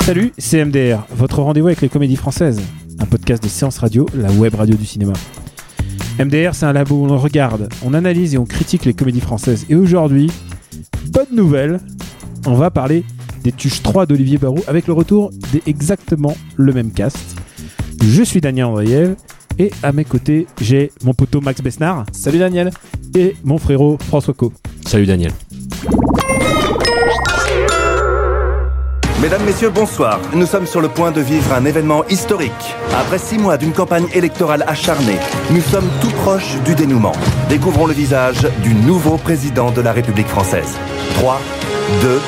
Salut, c'est MDR, votre rendez-vous avec les comédies françaises, un podcast de séance radio, la web radio du cinéma. MDR, c'est un labo où on regarde, on analyse et on critique les comédies françaises. Et aujourd'hui, bonne nouvelle, on va parler des Tuches 3 d'Olivier Barou avec le retour d'exactement le même cast. Je suis Daniel Andriev et à mes côtés, j'ai mon poteau Max Besnard. Salut Daniel. Et mon frérot François Co. Salut Daniel. Mesdames, Messieurs, bonsoir. Nous sommes sur le point de vivre un événement historique. Après six mois d'une campagne électorale acharnée, nous sommes tout proches du dénouement. Découvrons le visage du nouveau président de la République française. 3, 2,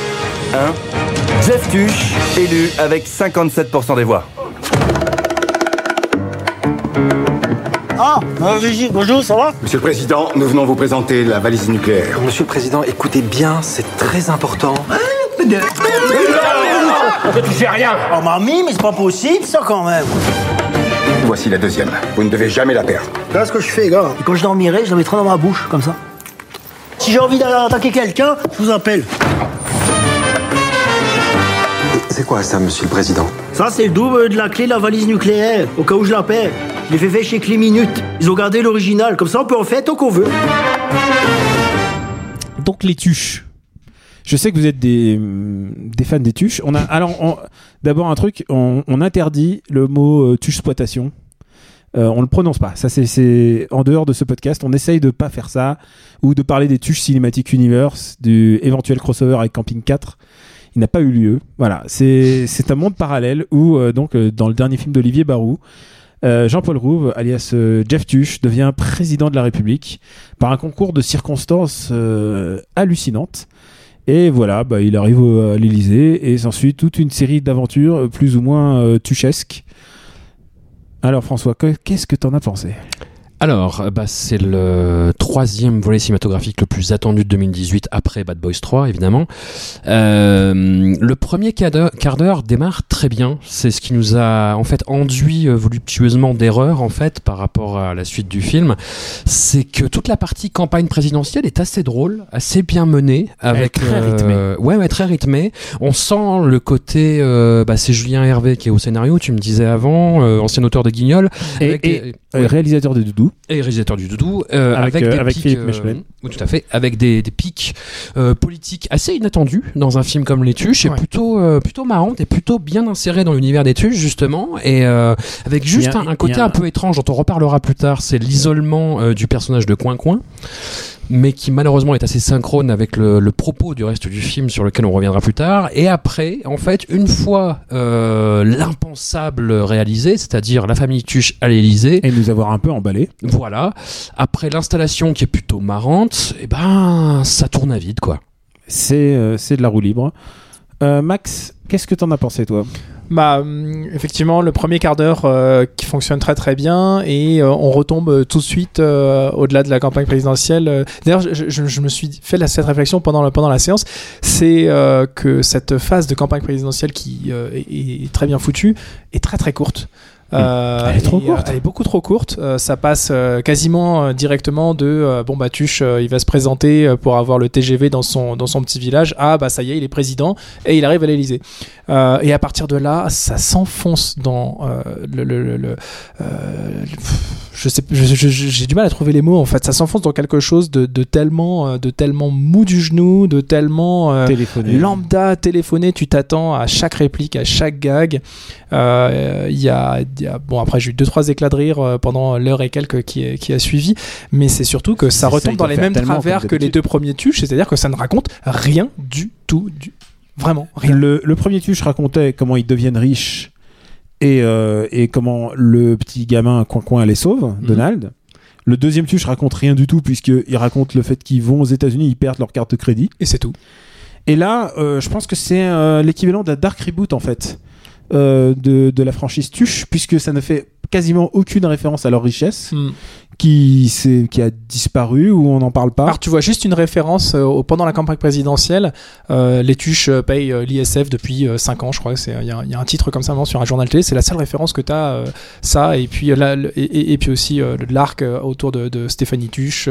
1. Jeff Tuche, élu avec 57% des voix. Ah, euh, bonjour, ça va Monsieur le Président, nous venons vous présenter la valise nucléaire. Monsieur le Président, écoutez bien, c'est très important. Oh mamie, mais c'est pas possible ça quand même Voici la deuxième. Vous ne devez jamais la perdre. Là, ce que je fais, gars, et quand je dormirai, je la mettrai dans ma bouche, comme ça. Si j'ai envie d'attaquer quelqu'un, je vous appelle. C'est quoi ça, Monsieur le Président? Ça, c'est le double de la clé de la valise nucléaire, au cas où je la perds. Je l'ai fait faire chez Cléminute. Ils ont gardé l'original, comme ça on peut en faire tant qu'on veut. Donc les tuches. Je sais que vous êtes des, des fans des tuches. On a alors d'abord un truc, on, interdit le mot euh, tuche exploitation. Euh, on le prononce pas. Ça c'est- en dehors de ce podcast. On essaye de pas faire ça ou de parler des tuches Cinematic Universe, du éventuel crossover avec Camping 4. Il n'a pas eu lieu. Voilà, c'est c'est un monde parallèle où euh, donc euh, dans le dernier film d'Olivier Barou, euh, Jean-Paul Rouve, alias euh, Jeff Tuche, devient président de la République par un concours de circonstances euh, hallucinantes. Et voilà, bah, il arrive à l'Elysée et s'ensuit toute une série d'aventures plus ou moins tuchesques. Alors François, que- qu'est-ce que t'en as pensé? Alors, euh, bah, c'est le troisième volet cinématographique le plus attendu de 2018 après Bad Boys 3, évidemment. Euh, le premier quart d'heure- démarre très bien. C'est ce qui nous a en fait enduit euh, voluptueusement d'erreurs en fait par rapport à la suite du film. C'est que toute la partie campagne présidentielle est assez drôle, assez bien menée, avec très euh, ouais, ouais, très rythmée. On sent le côté, euh, bah, c'est Julien Hervé qui est au scénario. Tu me disais avant, ancien auteur de Guignol. Et, avec et, des- réalisateur de Doudou. Et réalisateur du Doudou, euh, Avec, avec, euh, des avec pics, Philippe euh, oui, tout à fait, avec des, des pics politiques assez inattendus dans un film comme Les Tuches, et plutôt plutôt marrante et plutôt bien inséré dans l'univers des Tuches justement, et avec juste a- un, côté un peu étrange dont on reparlera plus tard, c'est l'isolement du personnage de Coin Coin. Mais qui malheureusement est assez synchrone avec le, le propos du reste du film sur lequel on reviendra plus tard. Et après, en fait, une fois euh, l'impensable réalisé, c'est-à-dire la famille Tuche à l'Élysée, Et nous avoir un peu emballé. voilà. Après l'installation qui est plutôt marrante, et ben ça tourne à vide quoi. C'est euh, de la roue libre. Euh, Max, qu'est-ce que t'en as pensé toi? Bah, hum, effectivement, le premier quart d'heure euh, qui fonctionne très très bien et euh, on retombe euh, tout de suite euh, au-delà de la campagne présidentielle. D'ailleurs, je, je- je me suis fait la- cette réflexion pendant, la- pendant la séance, c'est que cette phase de campagne présidentielle qui est, est très bien foutue est très très courte. Euh, Elle est trop et, euh, courte. elle est beaucoup trop courte. Euh, ça passe quasiment directement de bon bah Tuche, euh, il va se présenter pour avoir le TGV dans son dans son petit village. Ah bah ça y est, il est président et il arrive à l'Élysée. Euh, et à partir de là, ça s'enfonce dans euh, le, le- le- le- euh, pff, je sais, j'ai du mal à trouver les mots en fait. Ça s'enfonce dans quelque chose de, de tellement, euh, de tellement mou du genou, de tellement euh, Téléphoné. lambda téléphoné. Tu t'attends à chaque réplique, à chaque gag. Euh, Il y, y a- bon après j'ai eu deux trois éclats de rire pendant l'heure et quelques qui, qui a suivi, mais c'est surtout que ça retombe dans les mêmes travers que les deux premiers tuches, c'est-à-dire que ça ne raconte rien du tout, du... vraiment rien. Le, le premier tuche racontait comment ils deviennent riches et, euh, et comment le petit gamin coin coin les sauve, Mhm. Donald. Le deuxième tuche raconte rien du tout puisqu'il raconte le fait qu'ils vont aux États-Unis, ils perdent leur carte de crédit. Et c'est tout. Et là, euh, je pense que c'est euh, l'équivalent d'un Dark Reboot en fait euh, de, de la franchise Tuche, puisque ça ne fait quasiment aucune référence à leur richesse, Hmm. Qui, qui a disparu ou on n'en parle pas. Alors tu vois juste une référence euh, pendant la campagne présidentielle, euh, les tuches euh, payent euh, l'ISF depuis 5 ans, je crois. Il y, a- il y a un titre comme ça maintenant sur un journal télé. C'est la seule référence que tu as, ça. Et puis, là, le- et, et- et puis aussi euh, l'arc autour de, de Stéphanie Tuche,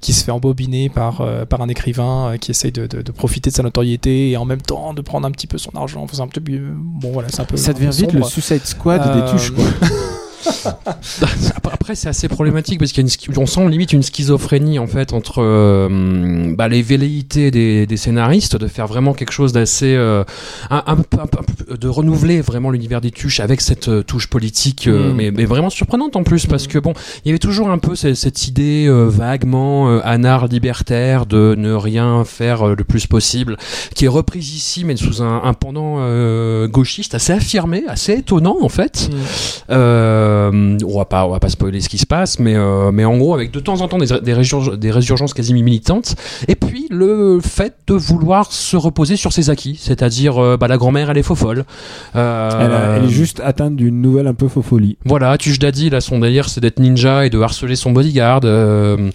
qui se fait embobiner par, euh, par un écrivain euh, qui essaye de, de- de profiter de sa notoriété et en même temps de prendre un petit peu son argent. Enfin, un petit peu- bon, voilà, c'est un peu. ça un peu devient vite le. Suicide Squad Euh, des Tuches. Quoi. Après- c'est assez problématique parce qu'il y a une, schi- on sent limite une schizophrénie en fait entre euh, bah, les velléités des, des scénaristes de faire vraiment quelque chose d'assez euh, un, un un de renouveler vraiment l'univers des tuches avec cette euh, touche politique, Mm. mais, mais vraiment surprenante en plus parce que bon, il y avait toujours un peu cette, cette idée vaguement anard libertaire de ne rien faire le plus possible, qui est reprise ici mais sous un, pendant gauchiste assez affirmé, assez étonnant en fait. Mm. Euh, on va pas, on va pas spoiler ce qui se passe, mais euh, mais en gros avec de temps en temps des des, résurg- des résurgences quasi militantes, et puis le fait de vouloir se reposer sur ses acquis, c'est-à-dire euh, bah, la grand-mère elle est faux folle. Euh, Elle, est juste atteinte d'une nouvelle un peu faux folie. voilà, Tuche Daddy, là, son délire, c'est d'être ninja et de harceler son bodyguard. euh,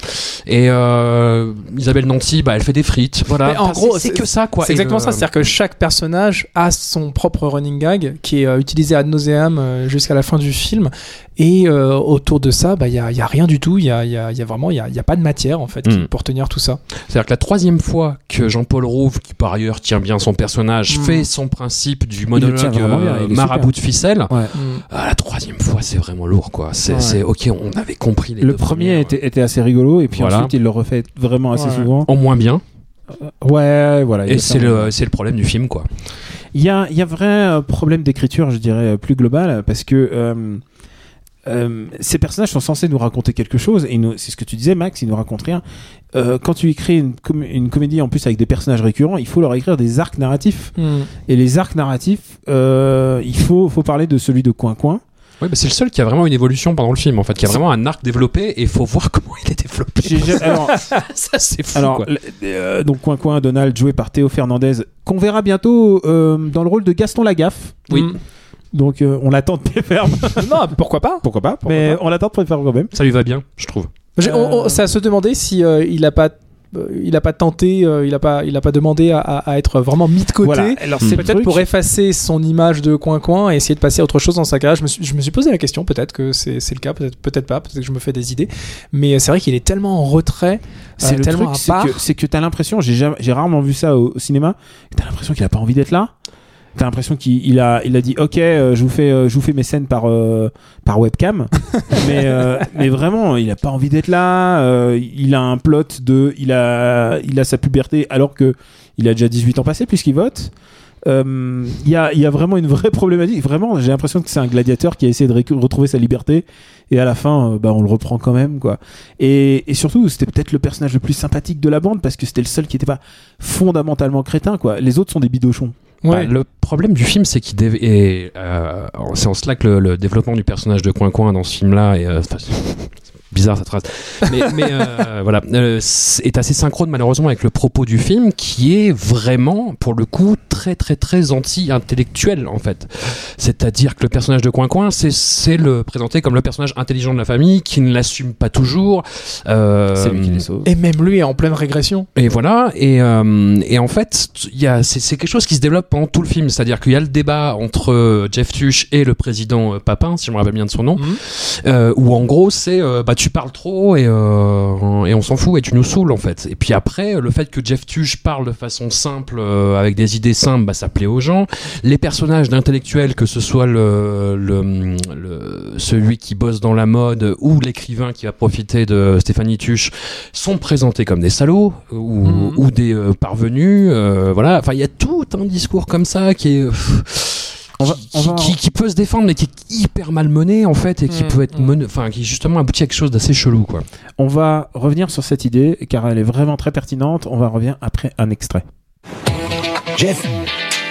et euh, Isabelle Nanty, bah, elle fait des frites. Voilà. Mais en Enfin, gros, c'est que ça, quoi. C'est exactement le- ça, c'est-à-dire que chaque personnage a son propre running gag qui est euh, utilisé ad nauseam euh, jusqu'à la fin du film. Et euh, autour de ça, bah, il n'y a, y a rien du tout. Il y a, il y a- y a vraiment il y a, il y a pas de matière en fait qui- Mm. pour tenir tout ça. C'est-à-dire que la troisième fois que Jean-Paul Rouve, qui par ailleurs tient bien son personnage, Mm. fait son principe du monologue euh, marabout de ficelle, Ouais. ah, la troisième fois, c'est vraiment lourd, quoi. C'est Ouais. c'est- ok, on avait compris les Le deux premier était, était assez rigolo et puis Voilà. ensuite il le refait vraiment assez Ouais. souvent. En moins bien. Ouais, voilà. il Et est c'est le, c'est le problème du film, quoi. Il y a, il y a vrai euh, problème d'écriture, je dirais, euh, plus global, parce que euh, euh, ces personnages sont censés nous raconter quelque chose, et c'est ce que tu disais, Max, ils nous racontent rien. Euh, quand tu écris une, com- une comédie en plus avec des personnages récurrents, il faut leur écrire des arcs narratifs. Et les arcs narratifs, euh, il faut, faut parler de celui de Coin Coin. Oui, bah c'est le seul qui a vraiment une évolution pendant le film, en fait, qui a vraiment un arc développé, et il faut voir comment il est développé. Alors, ça, c'est fou, alors quoi. le- euh, donc Coin Coin, Donald, joué par Théo Fernandez, qu'on verra bientôt euh, dans le rôle de Gaston Lagaffe. Oui. Mm. Donc euh, on l'attend de pied ferme. non, pourquoi pas Pourquoi pas Mais on l'attend de pied ferme quand même. Ça lui va bien, je trouve. J'ai- on- on- Euh. C'est à se demander si euh, il a pas. euh, Il a pas tenté, euh, il a pas, il a pas demandé à, être vraiment mis de côté. Voilà. Alors c'est Peut-être truc. pour effacer son image de coin-coin et essayer de passer à autre chose dans sa carrière. Je me suis, je me suis posé la question, peut-être que c'est c'est le cas, peut-être peut-être pas, peut-être que je me fais des idées. Mais c'est vrai qu'il est tellement en retrait, C'est euh, le tellement truc, à c'est part. que, c'est que t'as l'impression, j'ai jamais- j'ai rarement vu ça au, au cinéma, t'as l'impression qu'il a pas envie d'être là. T'as l'impression qu'il il a, il a dit, ok, euh, je vous fais, euh, je vous fais mes scènes par, euh, par webcam, mais, mais vraiment, il a pas envie d'être là. il a un plot de, il a, il a sa puberté alors que il a déjà 18 ans passé puisqu'il vote. Euh, Il y, a, y a vraiment une vraie problématique. Vraiment, j'ai l'impression que c'est un gladiateur qui a essayé de retrouver sa liberté et à la fin, euh, bah, on le reprend quand même, quoi. Et, et surtout, c'était peut-être le personnage le plus sympathique de la bande parce que c'était le seul qui n'était pas fondamentalement crétin, quoi. Les autres sont des bidochons. Bah, Ouais. le problème du film, c'est qu'il dév- euh, c'est en cela que le, le développement du personnage de Coin Coin dans ce film-là est euh, bizarre cette phrase, mais, mais, euh, voilà, euh, c'est- est assez synchrone malheureusement avec le propos du film, qui est vraiment, pour le coup, très très très anti-intellectuel en fait. C'est-à-dire que le personnage de Coin Coin, c'est c'est le présenté comme le personnage intelligent de la famille, qui ne l'assume pas toujours. Euh, C'est lui qui les sauve. Et même lui est en pleine régression. et voilà, et, euh, et en fait, il y a, c'est, c'est quelque chose qui se développe pendant tout le film, c'est-à-dire qu'il y a le débat entre Jeff Tuch et le président Papin, si je me rappelle bien de son nom, Mhm. euh, où en gros c'est, euh, bah tu parles trop et, euh, et on s'en fout et tu nous saoules en fait. Et puis après, le fait que Jeff Tuch parle de façon simple, euh, avec des idées simples, bah ça plaît aux gens. Les personnages d'intellectuels, que ce soit le, le, le- celui qui bosse dans la mode ou l'écrivain qui va profiter de Stéphanie Tuch, sont présentés comme des salauds ou, Mhm. ou des euh, parvenus. euh, voilà, enfin il y a tout un discours comme ça qui est On va- qui, on va- qui- qui peut se défendre mais qui est hyper mal mené en fait et qui Mhm. peut être mené, enfin qui justement aboutit à quelque chose d'assez chelou quoi. On va revenir sur cette idée car elle est vraiment très pertinente. On va revenir après un extrait. Jeff,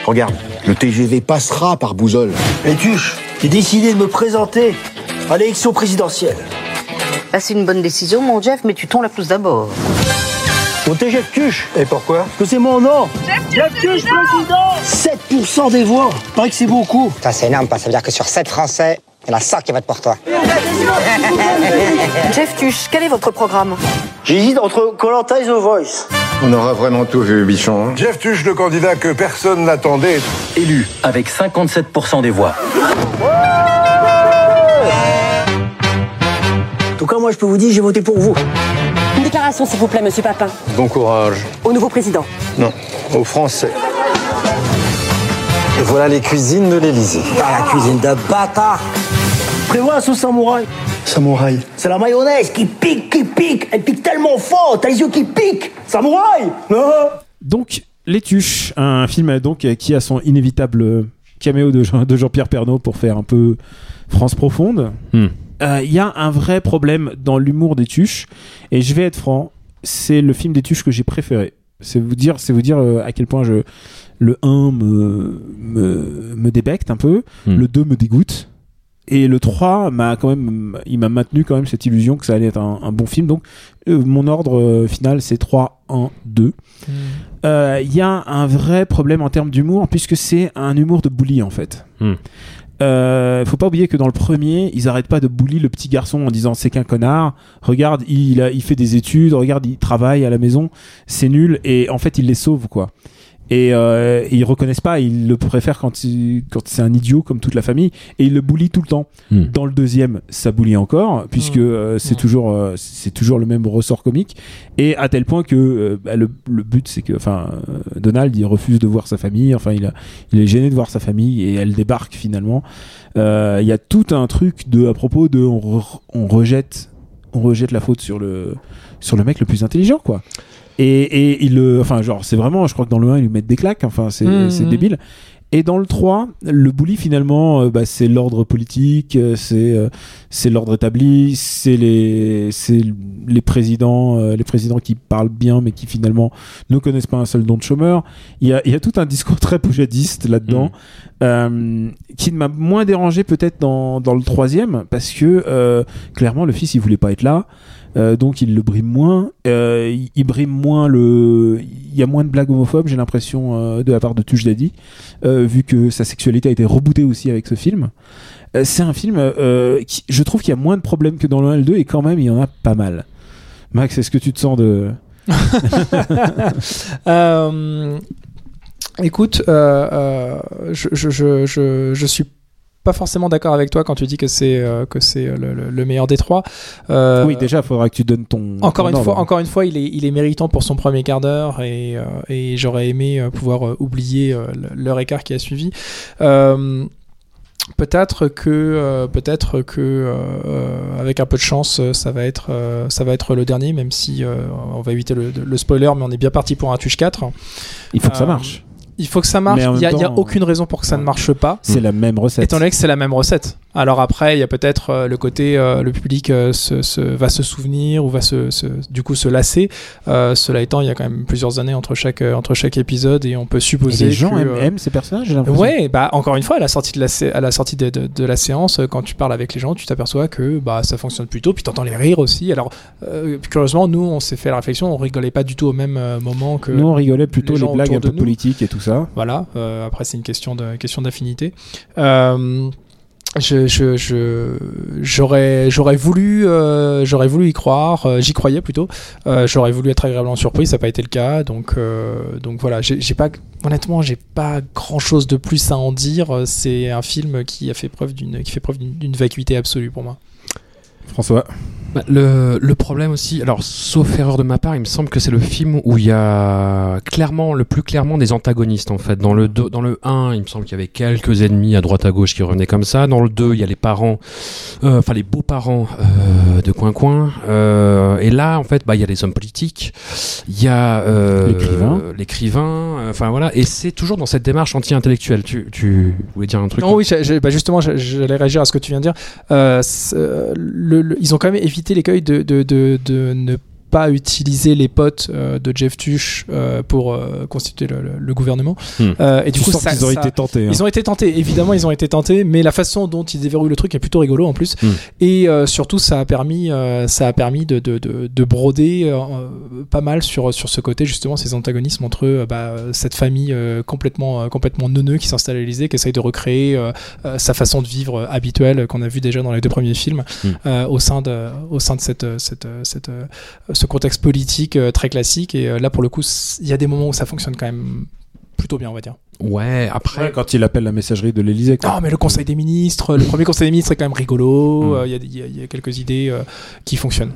regarde, le TGV passera par Bouzol. Et Tuche, j'ai décidé de me présenter à l'élection présidentielle. Bah, c'est une bonne décision, mon Jeff, mais tu tombes la plus d'abord. T'es Jeff Tuche. Et pourquoi? Parce que c'est mon nom. Jeff Tuche, président 7% des voix. Paraît que c'est beaucoup. Ça, c'est énorme, ça veut dire que sur 7 Français, il y en a 100 qui votent pour toi. Jeff Tuche, quel est votre programme? J'hésite entre Colanta et The Voice. On aura vraiment tout vu, Bichon. hein. Jeff Tuche, le candidat que personne n'attendait, Élu avec 57% des voix. En tout cas, moi, je peux vous dire, j'ai voté pour vous. Déclaration, s'il vous plaît, monsieur Papin. Bon courage. Au nouveau président. Non, aux Français. Et voilà les cuisines de l'Élysée. Ah, la cuisine de bâtard. Prévois la sauce samouraï. Samouraï. C'est la mayonnaise qui pique, qui pique. Elle pique tellement fort, t'as les yeux qui piquent. Samouraï Non Donc, Les Tuches, un film donc qui a son inévitable caméo de, Jean- de Jean-Pierre Pernaut pour faire un peu France profonde. Hmm. Euh, Il y a un vrai problème dans l'humour des Tuches, et je vais être franc, c'est le film des Tuches que j'ai préféré. C'est vous dire, c'est vous dire euh, à quel point je le 1 me me, me débecte un peu, Hmm. le 2 me dégoûte. Et le 3 m'a quand même, il m'a maintenu quand même cette illusion que ça allait être un, un bon film. Donc, euh, mon ordre euh, final, c'est 3, 1, 2. Euh, Il y a un vrai problème en termes d'humour, puisque c'est un humour de bully, en fait. Hmm. Euh, faut pas oublier que dans le premier, ils arrêtent pas de bully le petit garçon en disant c'est qu'un connard. Regarde, il, a, il fait des études. Regarde, il travaille à la maison. C'est nul. Et en fait, ils les sauvent quoi. Et, euh, ils reconnaissent pas. Ils le préfèrent quand, il- quand c'est un idiot comme toute la famille. Et ils le bully tout le temps. Hmm. Dans le deuxième, ça bully encore, puisque euh, c'est toujours euh, c'est toujours le même ressort comique. Et à tel point que euh, bah, le, le but c'est que, enfin, euh, Donald il refuse de voir sa famille. Enfin, il a, il est gêné de voir sa famille et elle débarque finalement. Euh, Il y a tout un truc de à propos de on, re- on rejette on rejette la faute sur le sur le mec le plus intelligent quoi. Et, et il le enfin genre c'est vraiment je crois que dans le 1 ils lui mettent des claques enfin c'est Mhm. c'est débile. Et dans le 3, le bully finalement, euh, bah, c'est l'ordre politique, euh, c'est euh, c'est l'ordre établi, c'est les c'est les présidents euh, les présidents qui parlent bien mais qui finalement ne connaissent pas un seul don de chômeur. Il y a, il y a tout un discours très poujadiste là-dedans euh, qui m'a moins dérangé peut-être dans, dans le troisième parce que euh, clairement le fils il voulait pas être là. Euh, donc il le brime moins, euh, il, brime moins le, il y a moins de blagues homophobes, j'ai l'impression euh, de la part de Tuche Daddy, euh, vu que sa sexualité a été rebootée aussi avec ce film. C'est un film, je trouve qu'il y a moins de problèmes que dans le 1 et le 2 et quand même il y en a pas mal. Max, est-ce que tu te sens de écoute, je, je, je, je suis pas forcément d'accord avec toi quand tu dis que c'est euh, que c'est le, le- le meilleur des trois. Euh, Oui, déjà, il faudra que tu donnes ton. Encore ton une ordre. fois, encore une fois, il est, il est méritant pour son premier quart d'heure et, euh, et j'aurais aimé euh, pouvoir euh, oublier euh, l'heure écart qui a suivi. Euh, Peut-être que, euh, peut-être que, euh, euh, avec un peu de chance, euh, ça va être, euh, ça va être le dernier, même si euh, on va éviter le, le spoiler, mais on est bien parti pour un Tuche 4. Il faut que ça Euh, marche. Il faut que ça marche. Il n'y a, y aucune raison pour que ça ne marche pas. C'est la même recette. Étant donné que c'est la même recette. Alors après, il y a peut-être euh, le côté, euh, le public euh, se, se- va se souvenir ou va se, se- du coup se lasser. Cela étant, il y a quand même plusieurs années entre chaque, entre chaque épisode et on peut Et supposer les gens que, aiment, aiment ces personnages, j'ai l'impression. Ouais, bah encore une fois, à la sortie de la, à la sortie de, de- de la séance, quand tu parles avec les gens, tu t'aperçois que bah ça fonctionne plutôt, puis t'entends les rires aussi. Alors curieusement, nous, on s'est fait la réflexion, on rigolait pas du tout au même moment que. Nous, on rigolait plutôt les, gens blagues un peu politiques et tout ça. Voilà. après, c'est une question de question d'affinité. Euh, je, je, je- j'aurais, j'aurais voulu, euh, j'aurais voulu y croire. euh, j'y croyais plutôt. Euh, j'aurais voulu être agréablement surpris. Ça n'a pas été le cas. Donc, donc voilà. J'ai, pas, honnêtement, j'ai pas grand chose de plus à en dire. C'est un film qui a fait preuve d'une, qui fait preuve d'une vacuité absolue pour moi. François. Bah, le, le problème aussi, alors sauf erreur de ma part, il me semble que c'est le film où il y a clairement, le plus clairement des antagonistes en fait. Dans le, deux- dans le 1, il me semble qu'il y avait quelques ennemis à droite à gauche qui revenaient comme ça. Dans le 2, il y a les parents, euh, enfin les beaux-parents euh, de Coin Coin. Euh, et là, en fait, bah, il y a les hommes politiques, il y a euh, L'écrivain. enfin voilà. Et c'est toujours dans cette démarche anti-intellectuelle. Tu, tu voulais dire un truc? Non, oui, bah justement, j'allais réagir à ce que tu viens de dire. Euh, euh, ils ont quand même évité l'écueil de, de, de, de ne pas utiliser les potes euh, de Jeff Tuch euh, pour euh, constituer le, le- le gouvernement. Hmm. Et du Tu coup, ça- qu'ils ont ça- été tentés, hein. Ils ont été tentés, évidemment, ils ont été tentés, mais la façon dont ils déverrouillent le truc est plutôt rigolo en plus. Hmm. Et surtout, ça a permis, ça a permis de, de, de, de broder pas mal sur, sur ce côté, justement, ces antagonismes entre bah, cette famille complètement, complètement neuneux qui s'installe à l'Elysée, qui essaye de recréer sa façon de vivre habituelle qu'on a vu déjà dans les deux premiers films Hmm. au sein de, au sein de cette, cette, cette, euh, ce contexte politique euh, très classique. Et euh, là, pour le coup, il y a des moments où ça fonctionne quand même plutôt bien, on va dire. Ouais, après. quand il appelle la messagerie de l'Elysée. Non, mais le Conseil des ministres, le premier Conseil des ministres est quand même rigolo. Mm. euh, Il y, a- il y y a quelques idées euh, qui fonctionnent.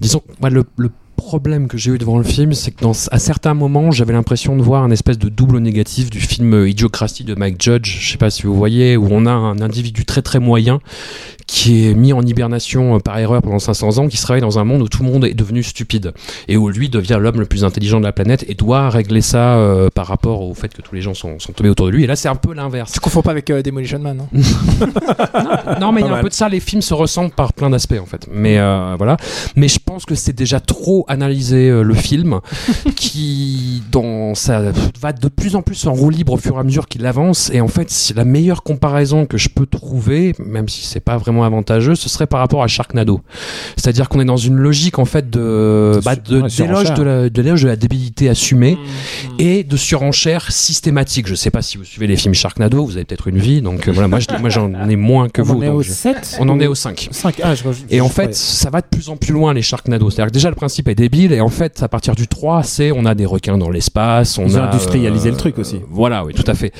Disons, le, le problème que j'ai eu devant le film, c'est que dans, à certains moments, j'avais l'impression de voir un espèce de double négatif du film euh, Idiocratie de Mike Judge. Je sais pas si vous voyez, où on a un individu très très moyen qui est mis en hibernation euh, par erreur pendant 500 ans, qui se réveille dans un monde où tout le monde est devenu stupide et où lui devient l'homme le plus intelligent de la planète et doit régler ça euh, par rapport au fait que tous les gens sont, sont tombés autour de lui. Et là, c'est un peu l'inverse. Tu confonds pas avec euh, Demolition Man, non Non, mais il y a un peu de ça. Les films se ressemblent par plein d'aspects, en fait. Mais euh, voilà. Mais je pense que c'est déjà trop analysé euh, le film, qui dans ça va de plus en plus en roue libre au fur et à mesure qu'il avance. Et en fait, c'est la meilleure comparaison que je peux trouver, même si c'est pas vraiment avantageux, ce serait par rapport à Sharknado. C'est-à-dire qu'on est dans une logique en fait de bah, de ouais, d'éloge de la de l'éloge de la débilité assumée et de surenchère systématique. Je sais pas si vous suivez les films Sharknado, vous avez peut-être une vie, donc euh, voilà, moi, je- moi j'en ai moins que On vous. en est donc au je- 7 On en ou- est au 5. 5. Ah, je, je- Et en fait, ouais. ça va de plus en plus loin les Sharknado. C'est-à-dire que déjà le principe est débile et en fait, à partir du 3, c'est on a des requins dans l'espace, on Ils a industrialisé euh, le truc aussi. Voilà, oui, tout à fait.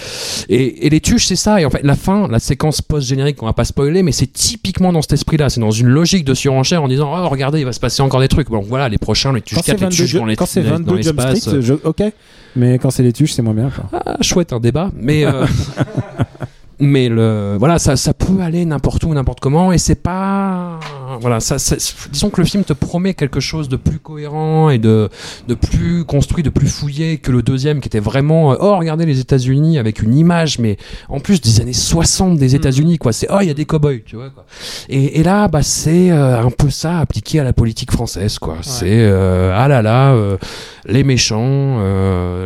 Et, et les tuches, c'est ça. Et en fait, la fin, la séquence post-générique, qu'on va pas spoiler, mais c'est typiquement dans cet esprit-là. C'est dans une logique de surenchère en disant, oh, regardez, il va se passer encore des trucs. Bon, voilà, les prochains, les tuches Quand c'est 4, les 22, tuches dans quand c'est dans 22 Jump l'espace. Street, je- ok. Mais quand c'est les tuches, c'est moins bien. Ah, chouette un débat, mais euh, mais le voilà, ça, ça peut aller n'importe où, n'importe comment, et c'est pas voilà, ça, ça- disons que le film te promet quelque chose de plus cohérent et de de plus construit, de plus fouillé que le deuxième, qui était vraiment euh, oh regardez les États-Unis avec une image, mais en plus des années 60 des États-Unis quoi, c'est oh il y a des cowboys, tu vois quoi. Et, et là bah c'est euh, un peu ça appliqué à la politique française quoi. C'est euh, ah là là les méchants,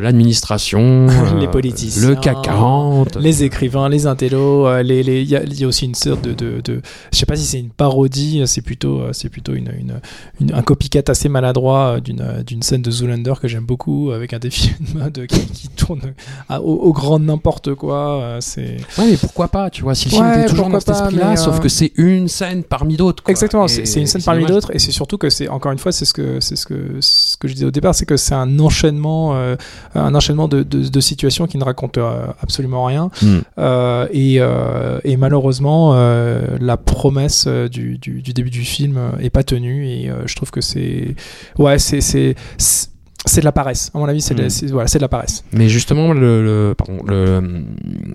l'administration, les politiciens, le CAC 40. les écrivains, les intellos, les, les, il y, a- il y a aussi une sorte de, de, de- je sais pas si c'est une parodie, c'est plutôt, euh, c'est plutôt une, une, une- un copycat assez maladroit euh, d'une, euh, d'une scène de Zoolander que j'aime beaucoup avec un défi de mode qui, qui tourne à- au, au grand n'importe quoi. euh, c'est Ouais, mais pourquoi pas, tu vois, si le film Ouais, était toujours dans cet pas, esprit-là, sauf euh, que c'est une scène parmi d'autres. quoi. Exactement, Et- c'est c'est une scène parmi dommage. d'autres, et c'est surtout que c'est encore une fois, c'est ce que c'est ce que ce que je disais au départ, c'est que c'est un enchaînement, euh, un enchaînement de, de, de situations qui ne racontent euh, absolument rien, Hmm. Euh, et, euh, et malheureusement, euh, la promesse euh, du, du, du début du film euh, est pas tenue, et euh, je trouve que c'est ouais, c'est c'est c'est de la paresse. À mon avis, c'est de, voilà, c'est de la paresse. Mais justement, le, le- pardon, le,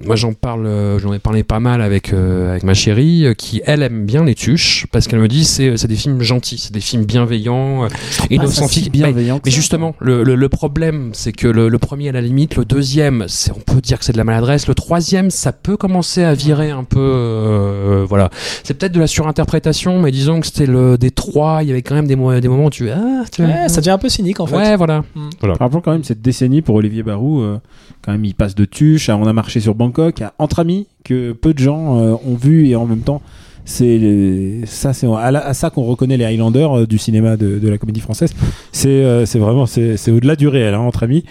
moi j'en parle, j'en ai parlé pas mal avec euh, avec ma chérie, euh, qui elle aime bien les tuches parce qu'elle me dit c'est c'est des films gentils, c'est des films bienveillants, euh, innocents. si Mais- bienveillant Mais ça. justement, le, le, le problème, c'est que le, le premier à la limite, le deuxième, c'est on peut dire que c'est de la maladresse, le troisième, ça peut commencer à virer un peu, euh, voilà. C'est peut-être de la surinterprétation, mais disons que c'était le des trois, il y avait quand même des, des moments où tu ah, tu vois, Ouais, ça devient un peu cynique en fait. Ouais, voilà. Voilà. Rappelons quand même cette décennie pour Olivier Barou. euh, quand même, il passe de Tuche à On a marché sur Bangkok à Entre amis que peu de gens euh, ont vu et en même temps. C'est ça, c'est à, ça qu'on reconnaît les Highlanders euh, du cinéma de, de la comédie française. C'est euh, c'est vraiment c'est c'est au-delà du réel, hein, entre amis.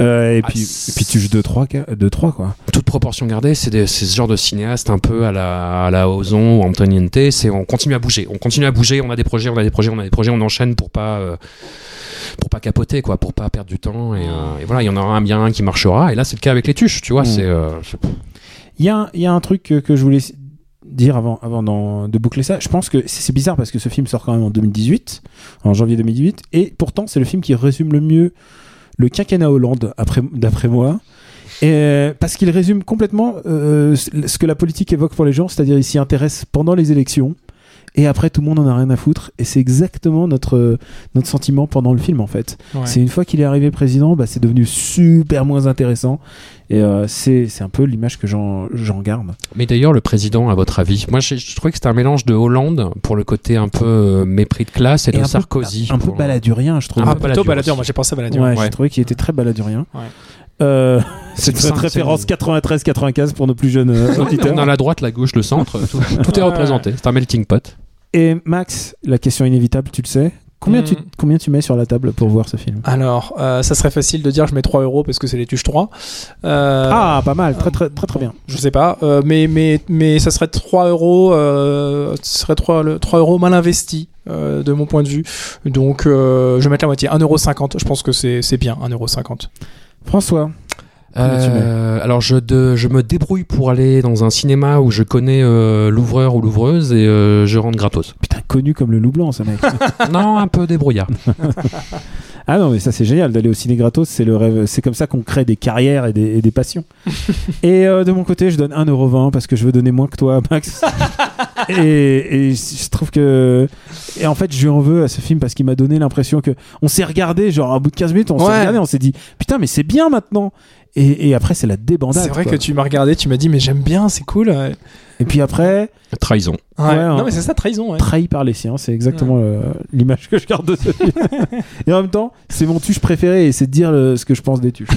Euh, et Ah, puis et puis Tuche 2 3 2 3 quoi. toute proportion gardée, c'est ce genre de cinéaste un peu à la, à la Ozon ou Antoniente. C'est on continue à bouger, on continue à bouger. On a des projets, on a des projets, on a des projets, on enchaîne pour pas euh, pour pas capoter quoi, pour pas perdre du temps. Et, euh, et voilà, il y en aura un bien un qui marchera. Et là, c'est le cas avec les tuches, tu vois. Mm. C'est Il y, a un- y a un truc que, que je voulais dire avant, avant de boucler ça. Je pense que c'est bizarre parce que ce film sort quand même en 2018, en janvier 2018, et pourtant c'est le film qui résume le mieux le quinquennat Hollande, après- d'après moi. Parce qu'il résume complètement euh, ce que la politique évoque pour les gens, c'est-à-dire il s'y intéresse pendant les élections. Et après tout le monde en a rien à foutre. Et c'est exactement notre, notre sentiment pendant le film en fait. Ouais. C'est une fois qu'il est arrivé président, bah, c'est devenu super moins intéressant. Et euh, c'est c'est un peu l'image que j'en j'en garde. Mais d'ailleurs, le président, à votre avis Moi, je trouvais que c'était un mélange de Hollande pour le côté un peu euh, mépris de classe et, Et de un peu- Sarkozy. Un peu baladurien, je trouve. Ah, plutôt aussi. Moi, j'ai pensé à baladure. Ouais, Ouais. j'ai trouvé qu'il était très baladurien. Ouais. Euh, C'est une référence 93-95 pour nos plus jeunes euh, auditeurs. Dans la droite, la gauche, le centre, tout, tout est représenté. C'est un melting pot. Et Max, la question inévitable, tu le sais. Combien, Hmm. tu, combien tu mets sur la table pour voir ce film? Alors, euh, ça serait facile de dire je mets 3 euros parce que c'est les tuches 3. Euh, Ah, pas mal, très très très très bien. Je sais pas, euh, mais, mais, mais ça serait 3 euros, euh, ce serait 3, le- 3 euros mal investis euh, de mon point de vue. Donc, euh, je vais mettre la moitié, 1,50€. Je pense que c'est c'est bien, 1,50€. François, Combien tu Euh, alors je, de- je me débrouille pour aller dans un cinéma où je connais euh, l'ouvreur ou l'ouvreuse et euh, je rentre gratos. putain, connu comme le loup blanc, ce mec. non, un peu débrouillard. ah non, mais ça c'est génial d'aller au ciné gratos, c'est le rêve. C'est comme ça qu'on crée des carrières et des, et des passions. et euh, de mon côté, je donne 1,20€ parce que je veux donner moins que toi, Max. et, et je trouve que. Et en fait, je lui en veux à ce film parce qu'il m'a donné l'impression que. On s'est regardé, genre, à bout de 15 minutes, on s'est Ouais. regardé, on s'est dit, putain, mais c'est bien maintenant. Et, et après, c'est la débandade. C'est vrai quoi. que tu m'as regardé, tu m'as dit, mais j'aime bien, c'est cool. Et puis après, Trahison. Ouais, non, hein. mais c'est ça, trahison. Ouais. trahi par les siens, c'est exactement euh, l'image que je garde de ce film. et en même temps, c'est mon tuche préféré et c'est de dire le- ce que je pense des tuches.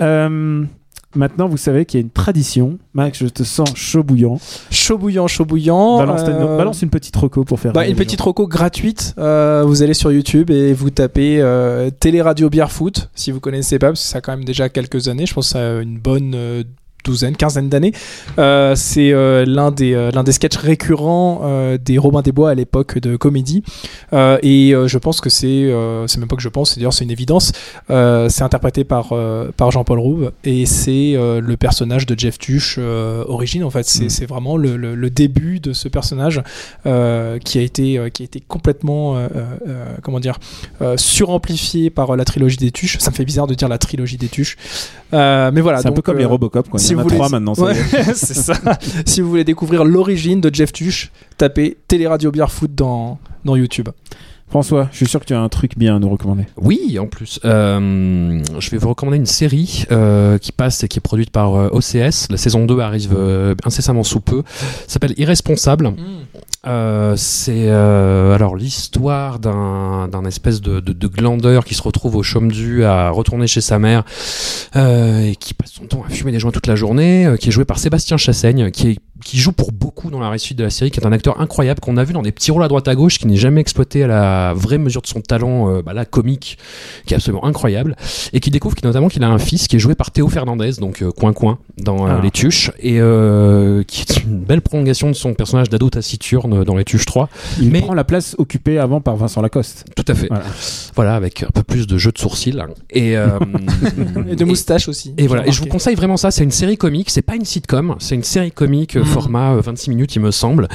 Euh, maintenant, vous savez qu'il y a une tradition. Max, je te sens chaud bouillant. Chaud bouillant, chaud bouillant. Balance, euh, balance une petite reco pour faire. Bah, une petite gens. reco gratuite. Euh, vous allez sur YouTube et vous tapez euh, Téléradio Bière Foot, si vous connaissez pas, parce que ça a quand même déjà quelques années. Je pense que ça a une bonne euh, douzaine, quinzaine d'années. Euh, c'est euh, l'un des euh, l'un des sketchs récurrents des Robin des Bois à l'époque de comédie. Et je pense que c'est c'est même pas que je pense, c'est d'ailleurs c'est une évidence. C'est interprété par par Jean-Paul Rouve et c'est le personnage de Jeff Tuche origine en fait. C'est Mm. c'est vraiment le, le, le début de ce personnage qui a été qui a été complètement comment dire suramplifié par la trilogie des Tuches. Ça me fait bizarre de dire la trilogie des Tuches, Euh, mais voilà. C'est un peu comme euh, les Robocop, quoi. Il y en a trois maintenant. Ouais, c'est ça. si vous voulez découvrir l'origine de Jeff Tuche, tapez Téléradio Bière Foot dans dans YouTube. François, je suis sûr que tu as un truc bien à nous recommander. Oui, en plus. Euh, je vais vous recommander une série euh, qui passe et qui est produite par euh, OCS. La saison 2 arrive euh, incessamment sous peu. Ça s'appelle Irresponsable. Euh, c'est euh, alors l'histoire d'un d'un espèce de, de, de glandeur qui se retrouve au chaume du à retourner chez sa mère euh, et qui passe son temps à fumer des joints toute la journée, euh, qui est joué par Sébastien Chassaigne, qui est qui joue pour beaucoup dans la réussite de la série, qui est un acteur incroyable qu'on a vu dans des petits rôles à droite à gauche, qui n'est jamais exploité à la vraie mesure de son talent, euh, bah là comique, qui est absolument incroyable, et qui découvre notamment qu'il a un fils qui est joué par Théo Fernandez, donc euh, coin coin dans euh, Ah. les Tuches, et euh, qui est une belle prolongation de son personnage d'ado taciturne dans les Tuches 3. Il Mais- prend la place occupée avant par Vincent Lacoste. Tout à fait. Voilà. Voilà, avec un peu plus de jeu de sourcils. Et, euh, Et de moustache aussi. et voilà, et je vous conseille vraiment ça. C'est une série comique, c'est pas une sitcom, c'est une série comique. Format euh, 26 minutes, il me semble.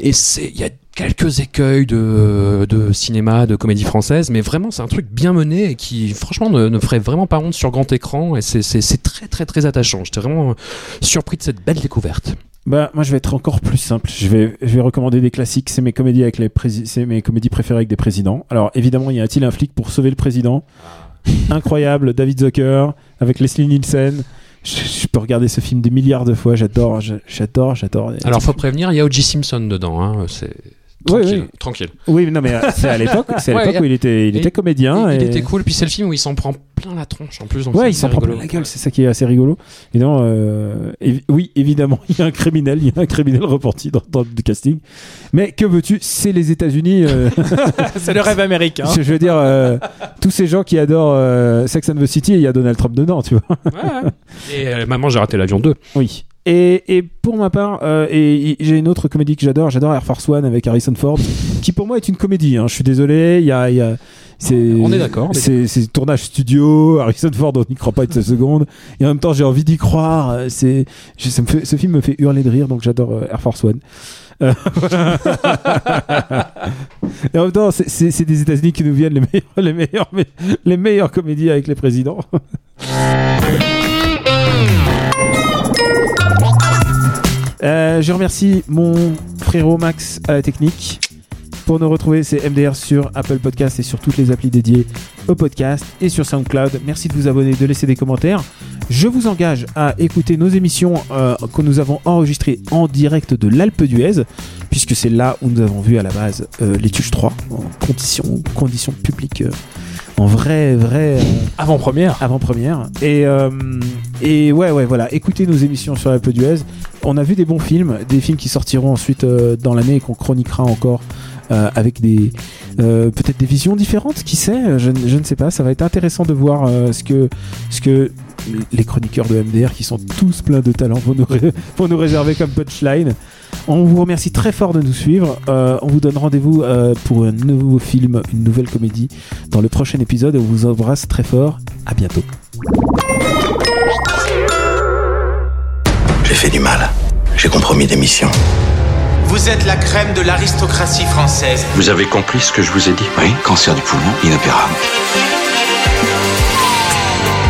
Et c'est, il y a quelques écueils de, de cinéma, de comédie française, mais vraiment c'est un truc bien mené et qui, franchement, ne, ne ferait vraiment pas honte sur grand écran. Et c'est, c'est, c'est très, très, très attachant. J'étais vraiment euh, surpris de cette belle découverte. Bah, moi, je vais être encore plus simple. Je vais, je vais recommander des classiques. C'est mes comédies avec les prési- c'est mes comédies préférées avec des présidents. Alors, évidemment, y a-t-il un flic pour sauver le président? Incroyable, David Zucker avec Leslie Nielsen. Je, peux regarder ce film des milliards de fois. J'adore, j'adore, j'adore. Alors, faut prévenir, il y a O.J. Simpson dedans. Hein, c'est tranquille. oui. tranquille. Oui, non, mais euh, c'est à l'époque, c'est à Ouais, l'époque où il était, il et- était comédien. Il, il et- était cool. Puis c'est le film où il s'en prend plein la tronche en plus. donc Ouais, c'est il s'en assez prend plein rigolo. la gueule, c'est ça qui est assez rigolo. Évidemment, euh, évi- oui, évidemment, il y a un criminel, il y a un criminel repenti dans, dans le casting. Mais que veux-tu C'est les États-Unis. euh, c'est le rêve américain. je, je veux dire, euh, tous ces gens qui adorent euh, Sex and the City, il y a Donald Trump dedans, tu vois. Et euh, Maman, j'ai raté l'avion 2. Oui. Et, et pour ma part, euh, et, et j'ai une autre comédie que j'adore, j'adore Air Force One avec Harrison Ford, qui pour moi est une comédie. hein. Je suis désolé, il y a, y a- On est d'accord, C'est, tournage studio, Harrison Ford, on n'y croit pas une seconde. Et en même temps, j'ai envie d'y croire. euh, C'est, je- ça me fait, ce film me fait hurler de rire, donc j'adore euh, Air Force One. Euh, et en même temps, c'est, des États-Unis qui nous viennent les meilleurs, les meilleurs, les meilleures comédies avec les présidents. Euh, je remercie mon frérot Max à la technique. Pour nous retrouver, c'est MDR sur Apple Podcast et sur toutes les applis dédiées au podcast et sur SoundCloud. Merci de vous abonner, de laisser des commentaires. Je vous engage à écouter nos émissions euh, que nous avons enregistrées en direct de l'Alpe d'Huez, puisque c'est là où nous avons vu à la base euh, les Tuches 3 en conditions, conditions publiques. En vrai, vrai. Avant-première. Avant-première. Et, euh, et ouais, ouais, voilà. Écoutez nos émissions sur l'Alpe d'Huez. On a vu des bons films, des films qui sortiront ensuite euh, dans l'année et qu'on chroniquera encore euh, avec des euh, peut-être des visions différentes. Qui sait je, ne- je ne sais pas. Ça va être intéressant de voir euh, ce que ce que les chroniqueurs de MDR qui sont tous pleins de talent vont nous, vont nous réserver comme punchline. On vous remercie très fort de nous suivre. Euh, on vous donne rendez-vous euh, pour un nouveau film, une nouvelle comédie dans le prochain épisode. On vous embrasse très fort. À bientôt. J'ai fait du mal. J'ai compromis des missions. Vous êtes la crème de l'aristocratie française. Vous avez compris ce que je vous ai dit? Oui, cancer du poumon, inopérable.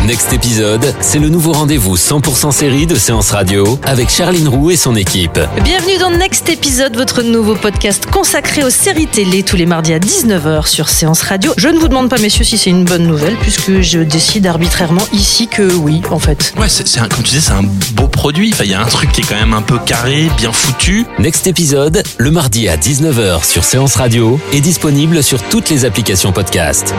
Next épisode, c'est le nouveau rendez-vous 100% série de Séance Radio avec Charline Roux et son équipe. Bienvenue dans Next Épisode, votre nouveau podcast consacré aux séries télé tous les mardis à 19h sur Séance Radio. Je ne vous demande pas, messieurs, si c'est une bonne nouvelle, puisque je décide arbitrairement ici que oui, en fait. Ouais, c'est, c'est un- comme tu disais, c'est un beau produit. Enfin, il y a un truc qui est quand même un peu carré, bien foutu. Next épisode, le mardi à 19h sur Séance Radio est disponible sur toutes les applications podcast.